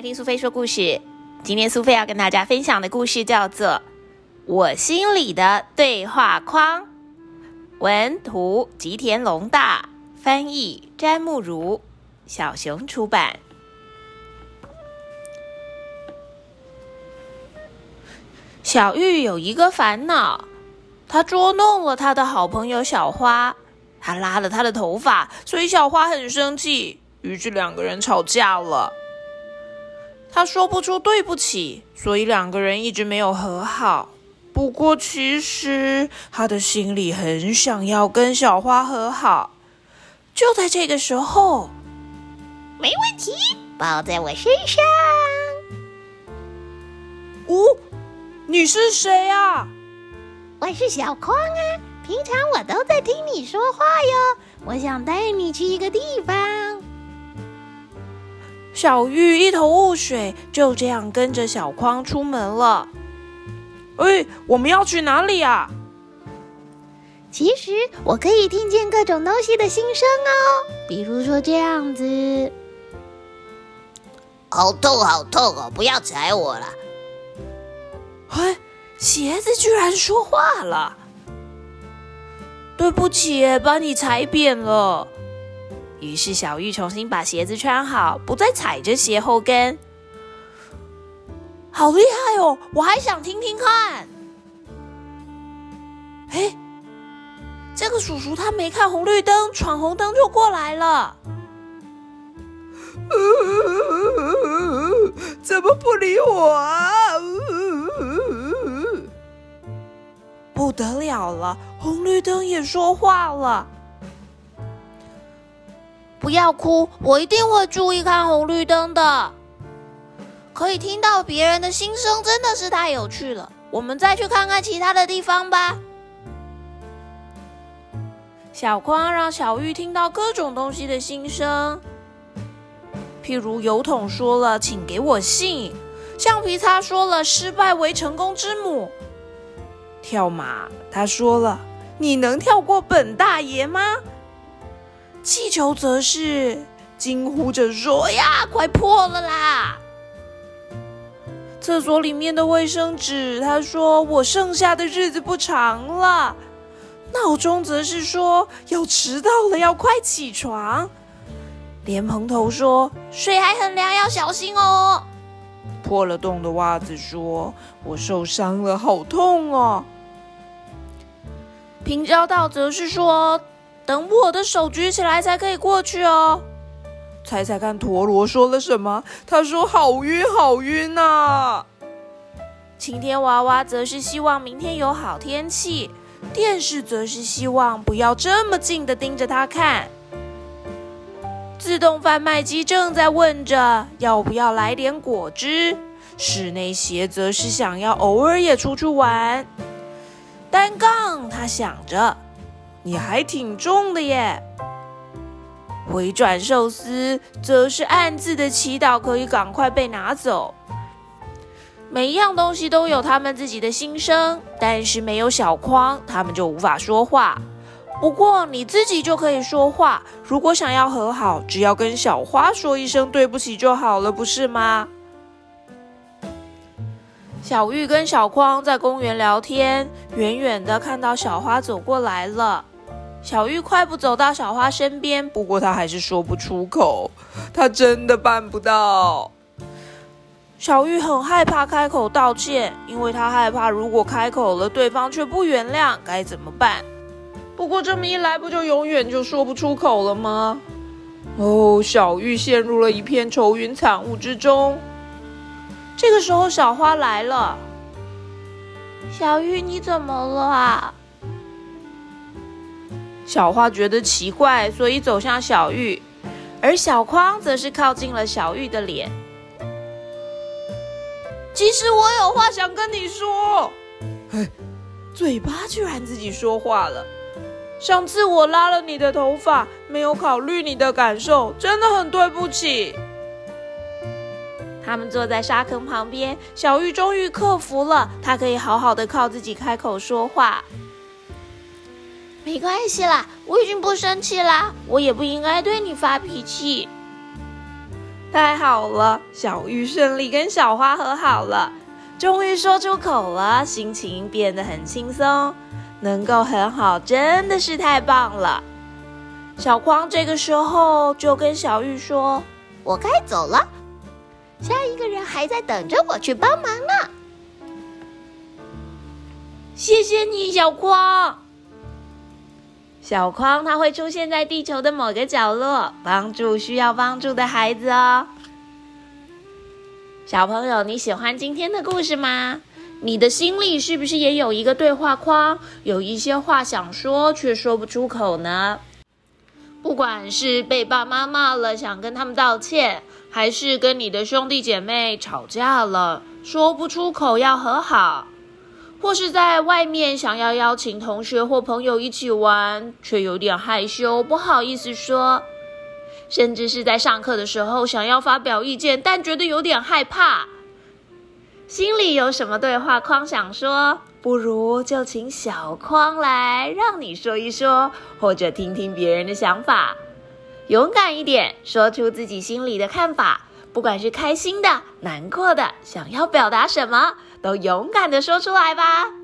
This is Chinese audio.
来听苏菲说故事。今天苏菲要跟大家分享的故事叫做《我心里的对话框》，文图吉田龙大，翻译詹慕如，小熊出版。小玉有一个烦恼，他捉弄了他的好朋友小花，他拉了他的头发，所以小花很生气，于是两个人吵架了。他说不出对不起，所以两个人一直没有和好。不过，其实他的心里很想要跟小花和好。就在这个时候，没问题，抱在我身上。哦，你是谁啊？我是小匡啊，平常我都在听你说话哟。我想带你去一个地方。小玉一头雾水，就这样跟着小匡出门了。哎，我们要去哪里啊？其实我可以听见各种东西的心声哦，比如说这样子。好痛，好痛哦！不要踩我了。哎，鞋子居然说话了。对不起，把你踩扁了。于是小玉重新把鞋子穿好，不再踩着鞋后跟。好厉害哦！我还想听听看。哎，这个叔叔他没看红绿灯，闯红灯就过来了。怎么不理我啊？不得了了，红绿灯也说话了。不要哭，我一定会注意看红绿灯的。可以听到别人的心声，真的是太有趣了。我们再去看看其他的地方吧。小匡让小玉听到各种东西的心声，譬如油桶说了“请给我信”，橡皮擦说了“失败为成功之母”，跳马他说了“你能跳过本大爷吗？”气球则是惊呼着说：“呀，快破了啦！”厕所里面的卫生纸，他说：“我剩下的日子不长了。”闹钟则是说：“要迟到了，要快起床。”莲蓬头说：“水还很凉，要小心哦。”破了洞的袜子说：“我受伤了，好痛哦。”平交道则是说。等我的手举起来才可以过去哦。猜猜看，陀螺说了什么？他说：“好晕，好晕呐。”晴天娃娃则是希望明天有好天气。电视则是希望不要这么近的盯着他看。自动贩卖机正在问着要不要来点果汁。室内鞋则是想要偶尔也出去玩。单杠，他想着。你还挺重的耶！回转寿司则是暗自的祈祷，可以赶快被拿走。每一样东西都有他们自己的心声，但是没有小框，他们就无法说话。不过你自己就可以说话。如果想要和好，只要跟小花说一声对不起就好了，不是吗？小玉跟小匡在公园聊天，远远的看到小花走过来了。小玉快步走到小花身边，不过她还是说不出口。她真的办不到。小玉很害怕开口道歉，因为她害怕如果开口了，对方却不原谅，该怎么办？不过这么一来，不就永远就说不出口了吗？哦，小玉陷入了一片愁云惨雾之中。这个时候，小花来了。小玉，你怎么了啊？小花觉得奇怪，所以走向小玉，而小匡则是靠近了小玉的脸。其实我有话想跟你说，嘿，嘴巴居然自己说话了。上次我拉了你的头发，没有考虑你的感受，真的很对不起。他们坐在沙坑旁边，小玉终于克服了，她可以好好的靠自己开口说话。没关系啦，我已经不生气啦，我也不应该对你发脾气。太好了，小玉顺利跟小花和好了，终于说出口了，心情变得很轻松，能够很好，真的是太棒了。小光这个时候就跟小玉说：“我该走了，下一个人还在等着我去帮忙呢。”谢谢你，小光。小光他会出现在地球的某个角落，帮助需要帮助的孩子哦。小朋友，你喜欢今天的故事吗？你的心里是不是也有一个对话框，有一些话想说却说不出口呢？不管是被爸妈骂了，想跟他们道歉，还是跟你的兄弟姐妹吵架了，说不出口要和好，或是在外面想要邀请同学或朋友一起玩，却有点害羞，不好意思说，甚至是在上课的时候想要发表意见，但觉得有点害怕，心里有什么对话框想说？不如就请小框来，让你说一说，或者听听别人的想法，勇敢一点，说出自己心里的看法。不管是开心的、难过的，想要表达什么，都勇敢的说出来吧。